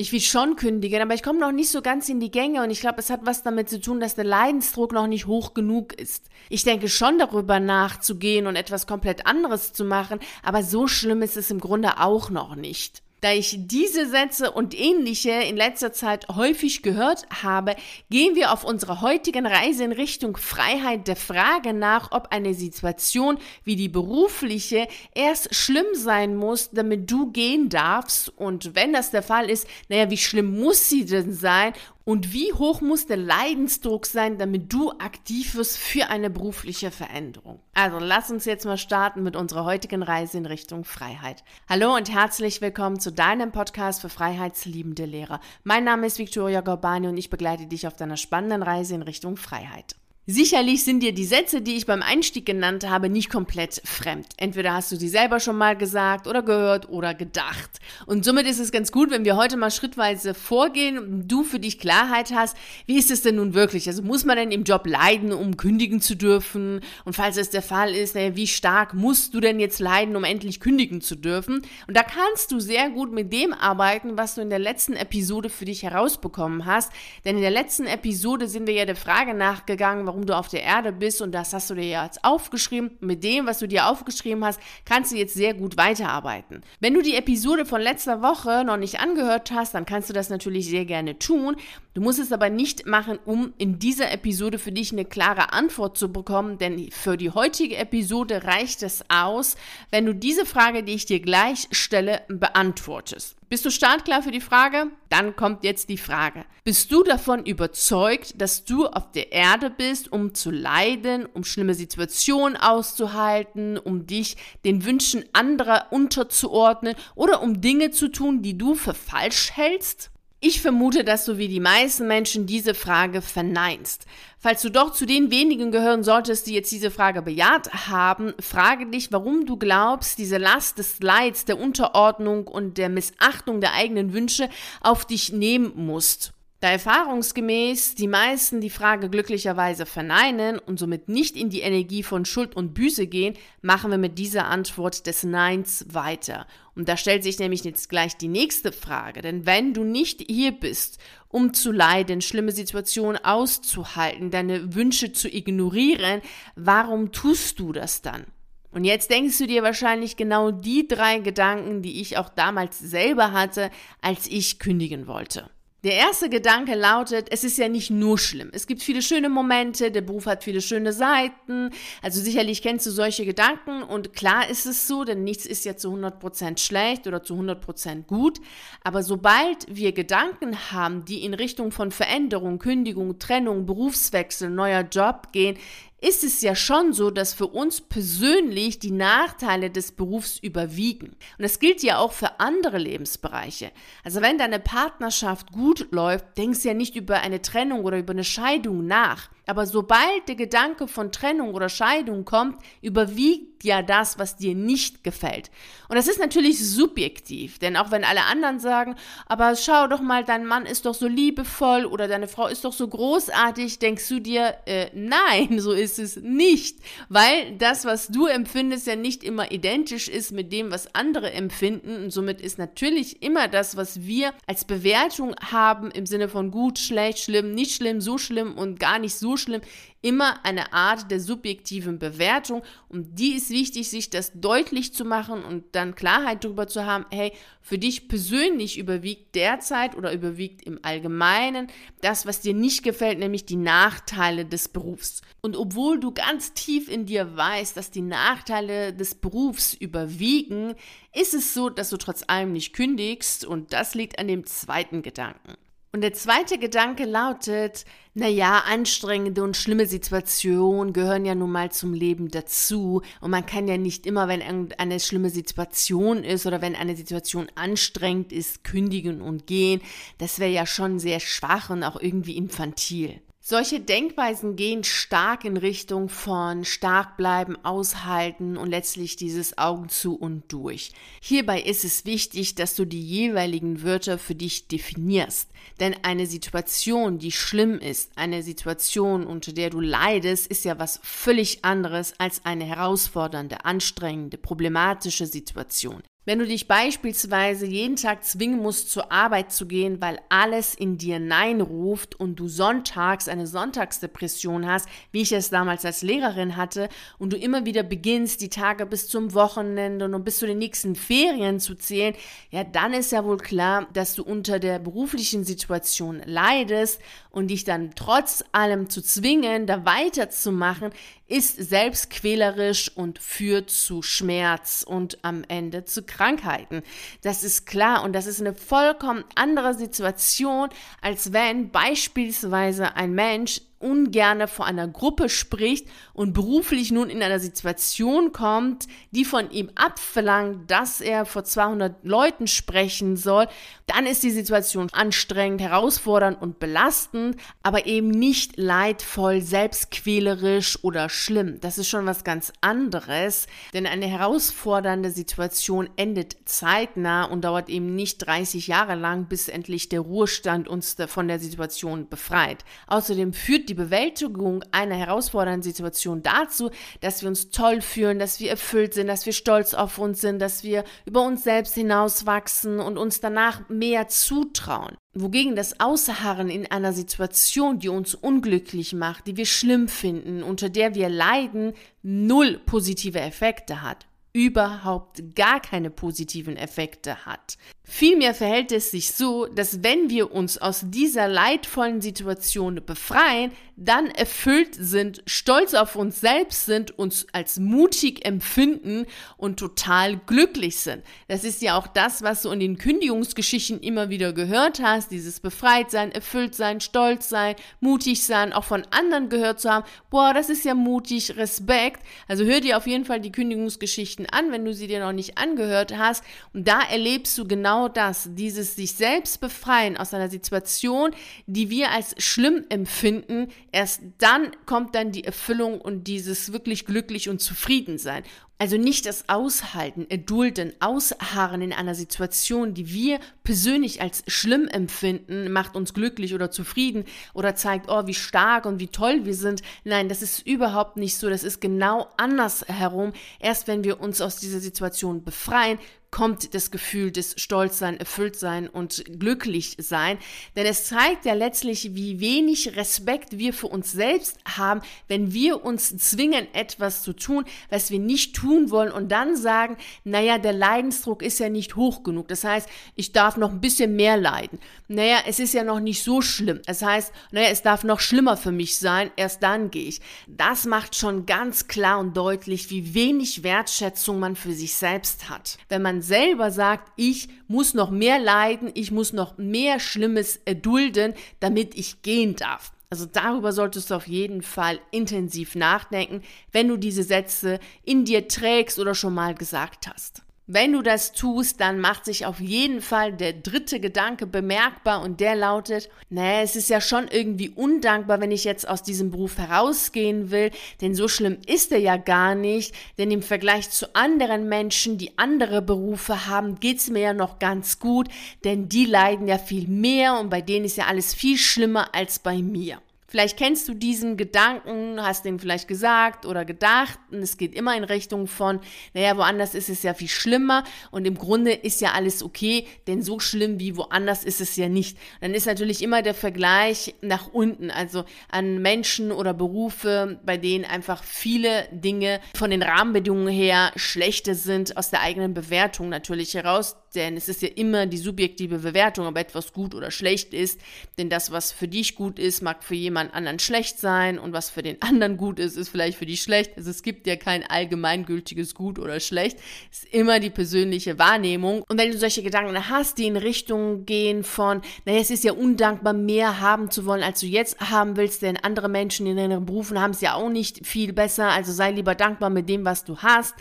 Ich will schon kündigen, aber ich komme noch nicht so ganz in die Gänge und ich glaube, es hat was damit zu tun, dass der Leidensdruck noch nicht hoch genug ist. Ich denke schon darüber nachzugehen und etwas komplett anderes zu machen, aber so schlimm ist es im Grunde auch noch nicht. Da ich diese Sätze und ähnliche in letzter Zeit häufig gehört habe, gehen wir auf unserer heutigen Reise in Richtung Freiheit der Frage nach, ob eine Situation wie die berufliche erst schlimm sein muss, damit du gehen darfst. Und wenn das der Fall ist, naja, wie schlimm muss sie denn sein? Und wie hoch muss der Leidensdruck sein, damit du aktiv wirst für eine berufliche Veränderung? Also lass uns jetzt mal starten mit unserer heutigen Reise in Richtung Freiheit. Hallo und herzlich willkommen zu deinem Podcast für freiheitsliebende Lehrer. Mein Name ist Victoria Gorbani und ich begleite dich auf deiner spannenden Reise in Richtung Freiheit. Sicherlich sind dir die Sätze, die ich beim Einstieg genannt habe, nicht komplett fremd. Entweder hast du sie selber schon mal gesagt oder gehört oder gedacht. Und somit ist es ganz gut, wenn wir heute mal schrittweise vorgehen und du für dich Klarheit hast, wie ist es denn nun wirklich? Also muss man denn im Job leiden, um kündigen zu dürfen? Und falls es der Fall ist, wie stark musst du denn jetzt leiden, um endlich kündigen zu dürfen? Und da kannst du sehr gut mit dem arbeiten, was du in der letzten Episode für dich herausbekommen hast. Denn in der letzten Episode sind wir ja der Frage nachgegangen, warum warum du auf der Erde bist und das hast du dir jetzt aufgeschrieben. Mit dem, was du dir aufgeschrieben hast, kannst du jetzt sehr gut weiterarbeiten. Wenn du die Episode von letzter Woche noch nicht angehört hast, dann kannst du das natürlich sehr gerne tun. Du musst es aber nicht machen, um in dieser Episode für dich eine klare Antwort zu bekommen, denn für die heutige Episode reicht es aus, wenn du diese Frage, die ich dir gleich stelle, beantwortest. Bist du startklar für die Frage? Dann kommt jetzt die Frage. Bist du davon überzeugt, dass du auf der Erde bist, um zu leiden, um schlimme Situationen auszuhalten, um dich den Wünschen anderer unterzuordnen oder um Dinge zu tun, die du für falsch hältst? Ich vermute, dass du wie die meisten Menschen diese Frage verneinst. Falls du doch zu den wenigen gehören solltest, die jetzt diese Frage bejaht haben, frage dich, warum du glaubst, diese Last des Leids, der Unterordnung und der Missachtung der eigenen Wünsche auf dich nehmen musst. Da erfahrungsgemäß die meisten die Frage glücklicherweise verneinen und somit nicht in die Energie von Schuld und Büße gehen, machen wir mit dieser Antwort des Neins weiter. Und da stellt sich nämlich jetzt gleich die nächste Frage. Denn wenn du nicht hier bist, um zu leiden, schlimme Situationen auszuhalten, deine Wünsche zu ignorieren, warum tust du das dann? Und jetzt denkst du dir wahrscheinlich genau die drei Gedanken, die ich auch damals selber hatte, als ich kündigen wollte. Der erste Gedanke lautet, es ist ja nicht nur schlimm. Es gibt viele schöne Momente, der Beruf hat viele schöne Seiten. Also sicherlich kennst du solche Gedanken und klar ist es so, denn nichts ist ja zu 100% schlecht oder zu 100% gut. Aber sobald wir Gedanken haben, die in Richtung von Veränderung, Kündigung, Trennung, Berufswechsel, neuer Job gehen, ist es ja schon so, dass für uns persönlich die Nachteile des Berufs überwiegen. Und das gilt ja auch für andere Lebensbereiche. Also wenn deine Partnerschaft gut läuft, denkst du ja nicht über eine Trennung oder über eine Scheidung nach. Aber sobald der Gedanke von Trennung oder Scheidung kommt, überwiegt ja das, was dir nicht gefällt. Und das ist natürlich subjektiv, denn auch wenn alle anderen sagen, aber schau doch mal, dein Mann ist doch so liebevoll oder deine Frau ist doch so großartig, denkst du dir, äh, nein, so ist es nicht, weil das, was du empfindest, ja nicht immer identisch ist mit dem, was andere empfinden und somit ist natürlich immer das, was wir als Bewertung haben im Sinne von gut, schlecht, schlimm, nicht schlimm, so schlimm und gar nicht so schlimm, immer eine Art der subjektiven Bewertung. Und die ist wichtig, sich das deutlich zu machen und dann Klarheit darüber zu haben, hey, für dich persönlich überwiegt derzeit oder überwiegt im Allgemeinen das, was dir nicht gefällt, nämlich die Nachteile des Berufs. Und obwohl du ganz tief in dir weißt, dass die Nachteile des Berufs überwiegen, ist es so, dass du trotz allem nicht kündigst und das liegt an dem zweiten Gedanken. Und der zweite Gedanke lautet, naja, anstrengende und schlimme Situationen gehören ja nun mal zum Leben dazu. Und man kann ja nicht immer, wenn irgendeine schlimme Situation ist oder wenn eine Situation anstrengend ist, kündigen und gehen. Das wäre ja schon sehr schwach und auch irgendwie infantil. Solche Denkweisen gehen stark in Richtung von stark bleiben, aushalten und letztlich dieses Augen zu und durch. Hierbei ist es wichtig, dass du die jeweiligen Wörter für dich definierst. Denn eine Situation, die schlimm ist, eine Situation, unter der du leidest, ist ja was völlig anderes als eine herausfordernde, anstrengende, problematische Situation. Wenn du dich beispielsweise jeden Tag zwingen musst, zur Arbeit zu gehen, weil alles in dir Nein ruft und du sonntags eine Sonntagsdepression hast, wie ich es damals als Lehrerin hatte, und du immer wieder beginnst, die Tage bis zum Wochenende und bis zu den nächsten Ferien zu zählen, ja, dann ist ja wohl klar, dass du unter der beruflichen Situation leidest und dich dann trotz allem zu zwingen, da weiterzumachen, ist selbstquälerisch und führt zu Schmerz und am Ende zu Krankheiten. Das ist klar und das ist eine vollkommen andere Situation, als wenn beispielsweise ein Mensch ungerne vor einer Gruppe spricht und beruflich nun in einer Situation kommt, die von ihm abverlangt, dass er vor 200 Leuten sprechen soll, dann ist die Situation anstrengend, herausfordernd und belastend, aber eben nicht leidvoll, selbstquälerisch oder schlimm. Das ist schon was ganz anderes, denn eine herausfordernde Situation endet zeitnah und dauert eben nicht 30 Jahre lang, bis endlich der Ruhestand uns von der Situation befreit. Außerdem führt die Bewältigung einer herausfordernden Situation dazu, dass wir uns toll fühlen, dass wir erfüllt sind, dass wir stolz auf uns sind, dass wir über uns selbst hinauswachsen und uns danach mehr zutrauen. Wogegen das Ausharren in einer Situation, die uns unglücklich macht, die wir schlimm finden, unter der wir leiden, null positive Effekte hat überhaupt gar keine positiven Effekte hat. Vielmehr verhält es sich so, dass wenn wir uns aus dieser leidvollen Situation befreien, dann erfüllt sind, stolz auf uns selbst sind, uns als mutig empfinden und total glücklich sind. Das ist ja auch das, was du in den Kündigungsgeschichten immer wieder gehört hast, dieses befreit sein, erfüllt sein, stolz sein, mutig sein, auch von anderen gehört zu haben. Boah, das ist ja mutig, Respekt. Also hör dir auf jeden Fall die Kündigungsgeschichten an, wenn du sie dir noch nicht angehört hast. Und da erlebst du genau genau das, dieses sich selbst befreien aus einer Situation, die wir als schlimm empfinden, erst dann kommt dann die Erfüllung und dieses wirklich glücklich und zufrieden sein. Also nicht das Aushalten, Erdulden, Ausharren in einer Situation, die wir persönlich als schlimm empfinden, macht uns glücklich oder zufrieden oder zeigt, oh, wie stark und wie toll wir sind. Nein, das ist überhaupt nicht so. Das ist genau andersherum. Erst wenn wir uns aus dieser Situation befreien, kommt das Gefühl des Stolzsein, Erfülltsein und Glücklichsein. Denn es zeigt ja letztlich, wie wenig Respekt wir für uns selbst haben, wenn wir uns zwingen, etwas zu tun, was wir nicht tun wollen und dann sagen, naja, der Leidensdruck ist ja nicht hoch genug. Das heißt, ich darf noch ein bisschen mehr leiden. Naja, es ist ja noch nicht so schlimm. Das heißt, naja, es darf noch schlimmer für mich sein, erst dann gehe ich. Das macht schon ganz klar und deutlich, wie wenig Wertschätzung man für sich selbst hat. Wenn man selber sagt, ich muss noch mehr leiden, ich muss noch mehr Schlimmes erdulden, damit ich gehen darf. Also darüber solltest du auf jeden Fall intensiv nachdenken, wenn du diese Sätze in dir trägst oder schon mal gesagt hast. Wenn du das tust, dann macht sich auf jeden Fall der dritte Gedanke bemerkbar und der lautet, naja, es ist ja schon irgendwie undankbar, wenn ich jetzt aus diesem Beruf herausgehen will, denn so schlimm ist er ja gar nicht, denn im Vergleich zu anderen Menschen, die andere Berufe haben, geht's mir ja noch ganz gut, denn die leiden ja viel mehr und bei denen ist ja alles viel schlimmer als bei mir. Vielleicht kennst du diesen Gedanken, hast den vielleicht gesagt oder gedacht und es geht immer in Richtung von, naja, woanders ist es ja viel schlimmer und im Grunde ist ja alles okay, denn so schlimm wie woanders ist es ja nicht. Dann ist natürlich immer der Vergleich nach unten, also an Menschen oder Berufe, bei denen einfach viele Dinge von den Rahmenbedingungen her schlechter sind, aus der eigenen Bewertung natürlich heraus denn es ist ja immer die subjektive Bewertung, ob etwas gut oder schlecht ist, denn das, was für dich gut ist, mag für jemand anderen schlecht sein und was für den anderen gut ist, ist vielleicht für dich schlecht. Also es gibt ja kein allgemeingültiges gut oder schlecht, es ist immer die persönliche Wahrnehmung. Und wenn du solche Gedanken hast, die in Richtung gehen von, naja, es ist ja undankbar, mehr haben zu wollen, als du jetzt haben willst, denn andere Menschen in ihren Berufen haben es ja auch nicht viel besser, also sei lieber dankbar mit dem, was du hast,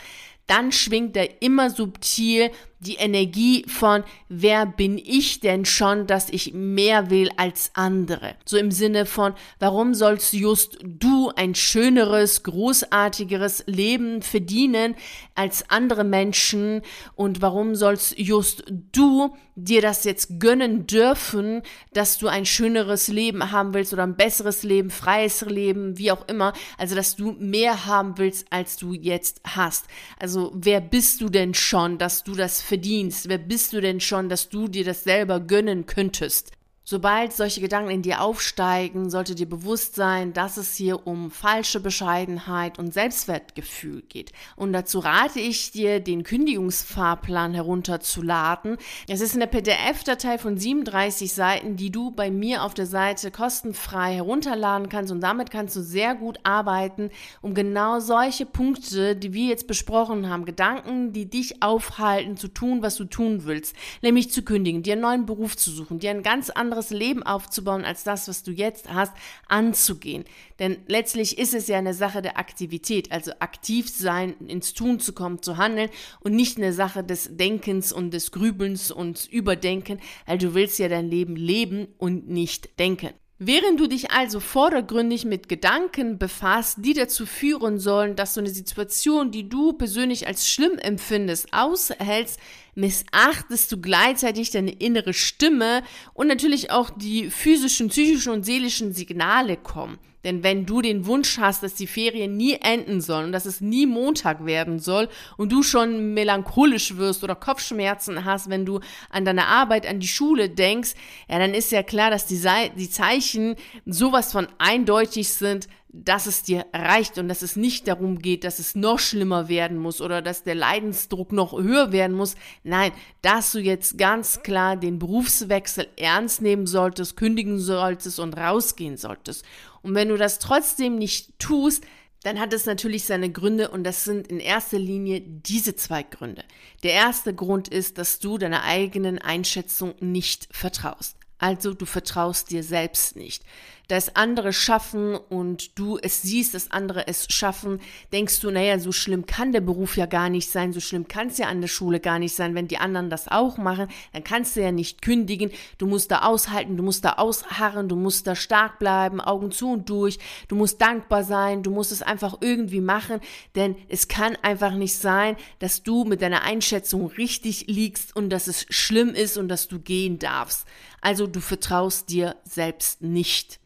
dann schwingt er immer subtil die Energie von, wer bin ich denn schon, dass ich mehr will als andere? So im Sinne von, warum sollst just du ein schöneres, großartigeres Leben verdienen als andere Menschen? Und warum sollst just du dir das jetzt gönnen dürfen, dass du ein schöneres Leben haben willst oder ein besseres Leben, freies Leben, wie auch immer? Also, dass du mehr haben willst, als du jetzt hast. Also, wer bist du denn schon, dass du das verdienst? Wer bist du denn schon, dass du dir das selber gönnen könntest? Sobald solche Gedanken in dir aufsteigen, sollte dir bewusst sein, dass es hier um falsche Bescheidenheit und Selbstwertgefühl geht. Und dazu rate ich dir, den Kündigungsfahrplan herunterzuladen. Es ist eine PDF-Datei von 37 Seiten, die du bei mir auf der Seite kostenfrei herunterladen kannst. Und damit kannst du sehr gut arbeiten, um genau solche Punkte, die wir jetzt besprochen haben, Gedanken, die dich aufhalten, zu tun, was du tun willst. Nämlich zu kündigen, dir einen neuen Beruf zu suchen, dir ein ganz anderes anderes Leben aufzubauen als das, was du jetzt hast, anzugehen. Denn letztlich ist es ja eine Sache der Aktivität, also aktiv sein, ins Tun zu kommen, zu handeln und nicht eine Sache des Denkens und des Grübelns und Überdenken, weil du willst ja dein Leben leben und nicht denken. Während du dich also vordergründig mit Gedanken befasst, die dazu führen sollen, dass du eine Situation, die du persönlich als schlimm empfindest, aushältst, missachtest du gleichzeitig deine innere Stimme und natürlich auch die physischen, psychischen und seelischen Signale kommen. Denn wenn du den Wunsch hast, dass die Ferien nie enden sollen und dass es nie Montag werden soll und du schon melancholisch wirst oder Kopfschmerzen hast, wenn du an deine Arbeit, an die Schule denkst, ja, dann ist ja klar, dass die, die Zeichen sowas von eindeutig sind, dass es dir reicht und dass es nicht darum geht, dass es noch schlimmer werden muss oder dass der Leidensdruck noch höher werden muss. Nein, dass du jetzt ganz klar den Berufswechsel ernst nehmen solltest, kündigen solltest und rausgehen solltest. Und wenn du das trotzdem nicht tust, dann hat es natürlich seine Gründe und das sind in erster Linie diese zwei Gründe. Der erste Grund ist, dass du deiner eigenen Einschätzung nicht vertraust. Also du vertraust dir selbst nicht dass andere schaffen und du es siehst, dass andere es schaffen, denkst du, naja, so schlimm kann der Beruf ja gar nicht sein, so schlimm kann es ja an der Schule gar nicht sein, wenn die anderen das auch machen, dann kannst du ja nicht kündigen, du musst da aushalten, du musst da ausharren, du musst da stark bleiben, Augen zu und durch, du musst dankbar sein, du musst es einfach irgendwie machen, denn es kann einfach nicht sein, dass du mit deiner Einschätzung richtig liegst und dass es schlimm ist und dass du gehen darfst. Also du vertraust dir selbst nicht.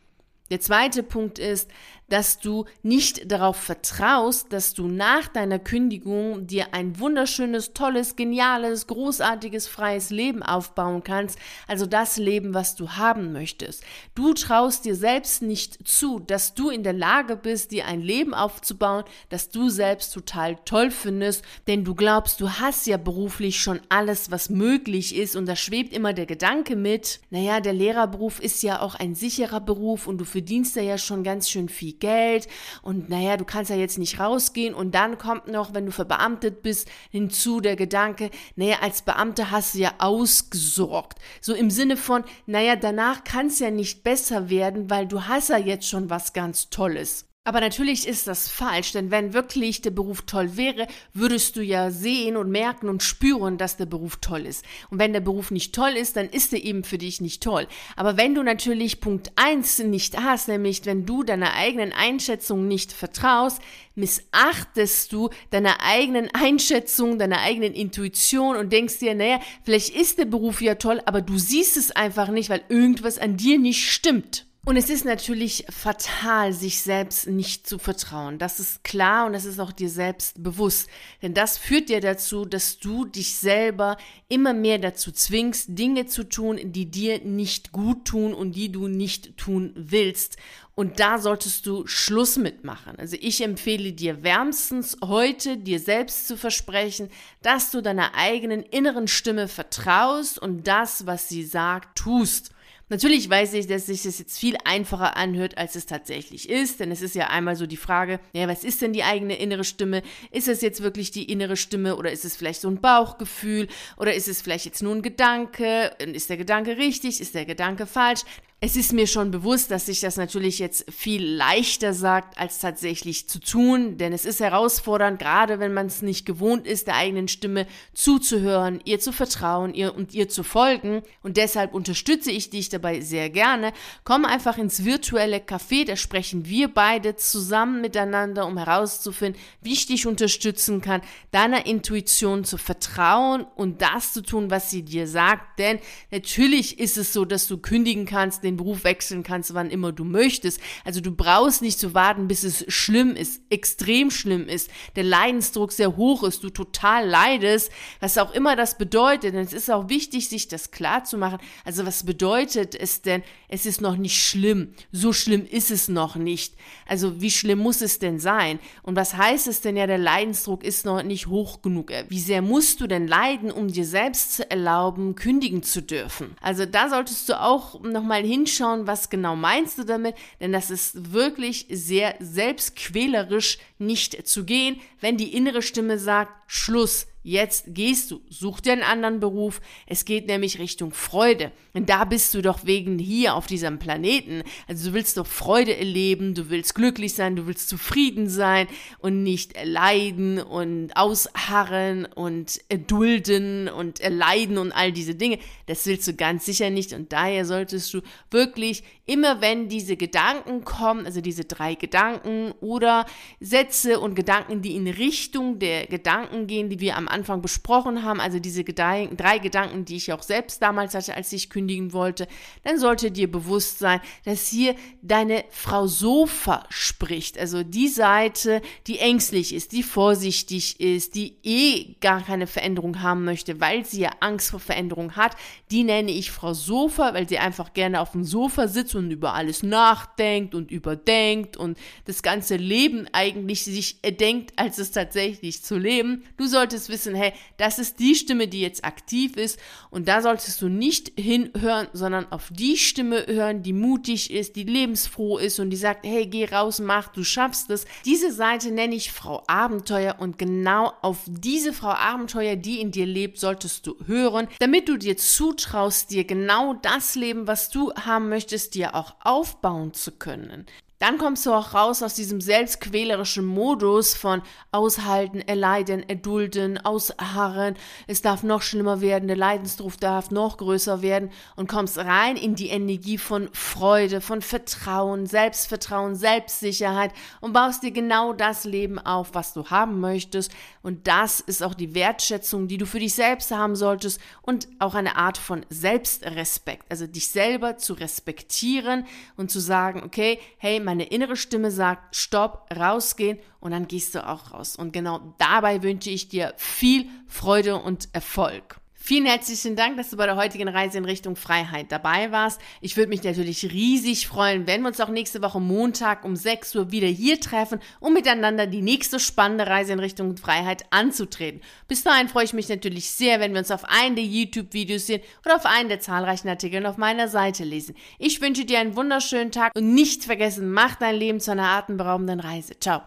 Der zweite Punkt ist, dass du nicht darauf vertraust, dass du nach deiner Kündigung dir ein wunderschönes, tolles, geniales, großartiges, freies Leben aufbauen kannst, also das Leben, was du haben möchtest. Du traust dir selbst nicht zu, dass du in der Lage bist, dir ein Leben aufzubauen, das du selbst total toll findest, denn du glaubst, du hast ja beruflich schon alles, was möglich ist. Und da schwebt immer der Gedanke mit, naja, der Lehrerberuf ist ja auch ein sicherer Beruf und du verdienst ja schon ganz schön viel Geld und naja, du kannst ja jetzt nicht rausgehen und dann kommt noch, wenn du verbeamtet bist, hinzu der Gedanke, naja, als Beamter hast du ja ausgesorgt. So im Sinne von, naja, danach kann es ja nicht besser werden, weil du hast ja jetzt schon was ganz Tolles. Aber natürlich ist das falsch, denn wenn wirklich der Beruf toll wäre, würdest du ja sehen und merken und spüren, dass der Beruf toll ist. Und wenn der Beruf nicht toll ist, dann ist er eben für dich nicht toll. Aber wenn du natürlich Punkt eins nicht hast, nämlich wenn du deiner eigenen Einschätzung nicht vertraust, missachtest du deiner eigenen Einschätzung, deiner eigenen Intuition und denkst dir, naja, vielleicht ist der Beruf ja toll, aber du siehst es einfach nicht, weil irgendwas an dir nicht stimmt. Und es ist natürlich fatal, sich selbst nicht zu vertrauen. Das ist klar und das ist auch dir selbst bewusst. Denn das führt dir dazu, dass du dich selber immer mehr dazu zwingst, Dinge zu tun, die dir nicht gut tun und die du nicht tun willst. Und da solltest du Schluss mitmachen. Also ich empfehle dir wärmstens heute, dir selbst zu versprechen, dass du deiner eigenen inneren Stimme vertraust und das, was sie sagt, tust. Natürlich weiß ich, dass sich das jetzt viel einfacher anhört, als es tatsächlich ist, denn es ist ja einmal so die Frage, ja, was ist denn die eigene innere Stimme? Ist es jetzt wirklich die innere Stimme oder ist es vielleicht so ein Bauchgefühl oder ist es vielleicht jetzt nur ein Gedanke? Ist der Gedanke richtig? Ist der Gedanke falsch? Es ist mir schon bewusst, dass sich das natürlich jetzt viel leichter sagt, als tatsächlich zu tun, denn es ist herausfordernd, gerade wenn man es nicht gewohnt ist, der eigenen Stimme zuzuhören, ihr zu vertrauen ihr und ihr zu folgen. Und deshalb unterstütze ich dich dabei, sehr gerne. Komm einfach ins virtuelle Café, da sprechen wir beide zusammen miteinander, um herauszufinden, wie ich dich unterstützen kann, deiner Intuition zu vertrauen und das zu tun, was sie dir sagt. Denn natürlich ist es so, dass du kündigen kannst, den Beruf wechseln kannst, wann immer du möchtest. Also du brauchst nicht zu warten, bis es schlimm ist, extrem schlimm ist, der Leidensdruck sehr hoch ist, du total leidest, was auch immer das bedeutet. Denn es ist auch wichtig, sich das klar zu machen. Also was bedeutet es denn, es ist noch nicht schlimm. So schlimm ist es noch nicht. Also wie schlimm muss es denn sein? Und was heißt es denn ja, der Leidensdruck ist noch nicht hoch genug? Wie sehr musst du denn leiden, um dir selbst zu erlauben, kündigen zu dürfen? Also da solltest du auch nochmal hinschauen, was genau meinst du damit, denn das ist wirklich sehr selbstquälerisch nicht zu gehen, wenn die innere Stimme sagt, Schluss, Jetzt gehst du, such dir einen anderen Beruf. Es geht nämlich Richtung Freude. Und da bist du doch wegen hier auf diesem Planeten. Also du willst doch Freude erleben, du willst glücklich sein, du willst zufrieden sein und nicht leiden und ausharren und erdulden und erleiden und all diese Dinge. Das willst du ganz sicher nicht. Und daher solltest du wirklich immer wenn diese Gedanken kommen, also diese drei Gedanken oder Sätze und Gedanken, die in Richtung der Gedanken gehen, die wir am Anfang besprochen haben, also diese drei Gedanken, die ich auch selbst damals hatte, als ich kündigen wollte, dann sollte dir bewusst sein, dass hier deine Frau Sofa spricht, also die Seite, die ängstlich ist, die vorsichtig ist, die eh gar keine Veränderung haben möchte, weil sie ja Angst vor Veränderung hat, die nenne ich Frau Sofa, weil sie einfach gerne auf dem Sofa sitzt und über alles nachdenkt und überdenkt und das ganze Leben eigentlich sich erdenkt, als es tatsächlich zu leben. Du solltest wissen, wissen, hey, das ist die Stimme, die jetzt aktiv ist und da solltest du nicht hinhören, sondern auf die Stimme hören, die mutig ist, die lebensfroh ist und die sagt, hey, geh raus, mach, du schaffst es. Diese Seite nenne ich Frau Abenteuer und genau auf diese Frau Abenteuer, die in dir lebt, solltest du hören, damit du dir zutraust, dir genau das Leben, was du haben möchtest, dir auch aufbauen zu können. Dann kommst du auch raus aus diesem selbstquälerischen Modus von aushalten, erleiden, erdulden, ausharren, es darf noch schlimmer werden, der Leidensdruck darf noch größer werden und kommst rein in die Energie von Freude, von Vertrauen, Selbstvertrauen, Selbstsicherheit und baust dir genau das Leben auf, was du haben möchtest. Und das ist auch die Wertschätzung, die du für dich selbst haben solltest und auch eine Art von Selbstrespekt, also dich selber zu respektieren und zu sagen, okay, hey, meine innere Stimme sagt, stopp, rausgehen und dann gehst du auch raus. Und genau dabei wünsche ich dir viel Freude und Erfolg. Vielen herzlichen Dank, dass du bei der heutigen Reise in Richtung Freiheit dabei warst. Ich würde mich natürlich riesig freuen, wenn wir uns auch nächste Woche Montag um 6 Uhr wieder hier treffen, um miteinander die nächste spannende Reise in Richtung Freiheit anzutreten. Bis dahin freue ich mich natürlich sehr, wenn wir uns auf einen der YouTube-Videos sehen oder auf einen der zahlreichen Artikel auf meiner Seite lesen. Ich wünsche dir einen wunderschönen Tag und nicht vergessen, mach dein Leben zu einer atemberaubenden Reise. Ciao.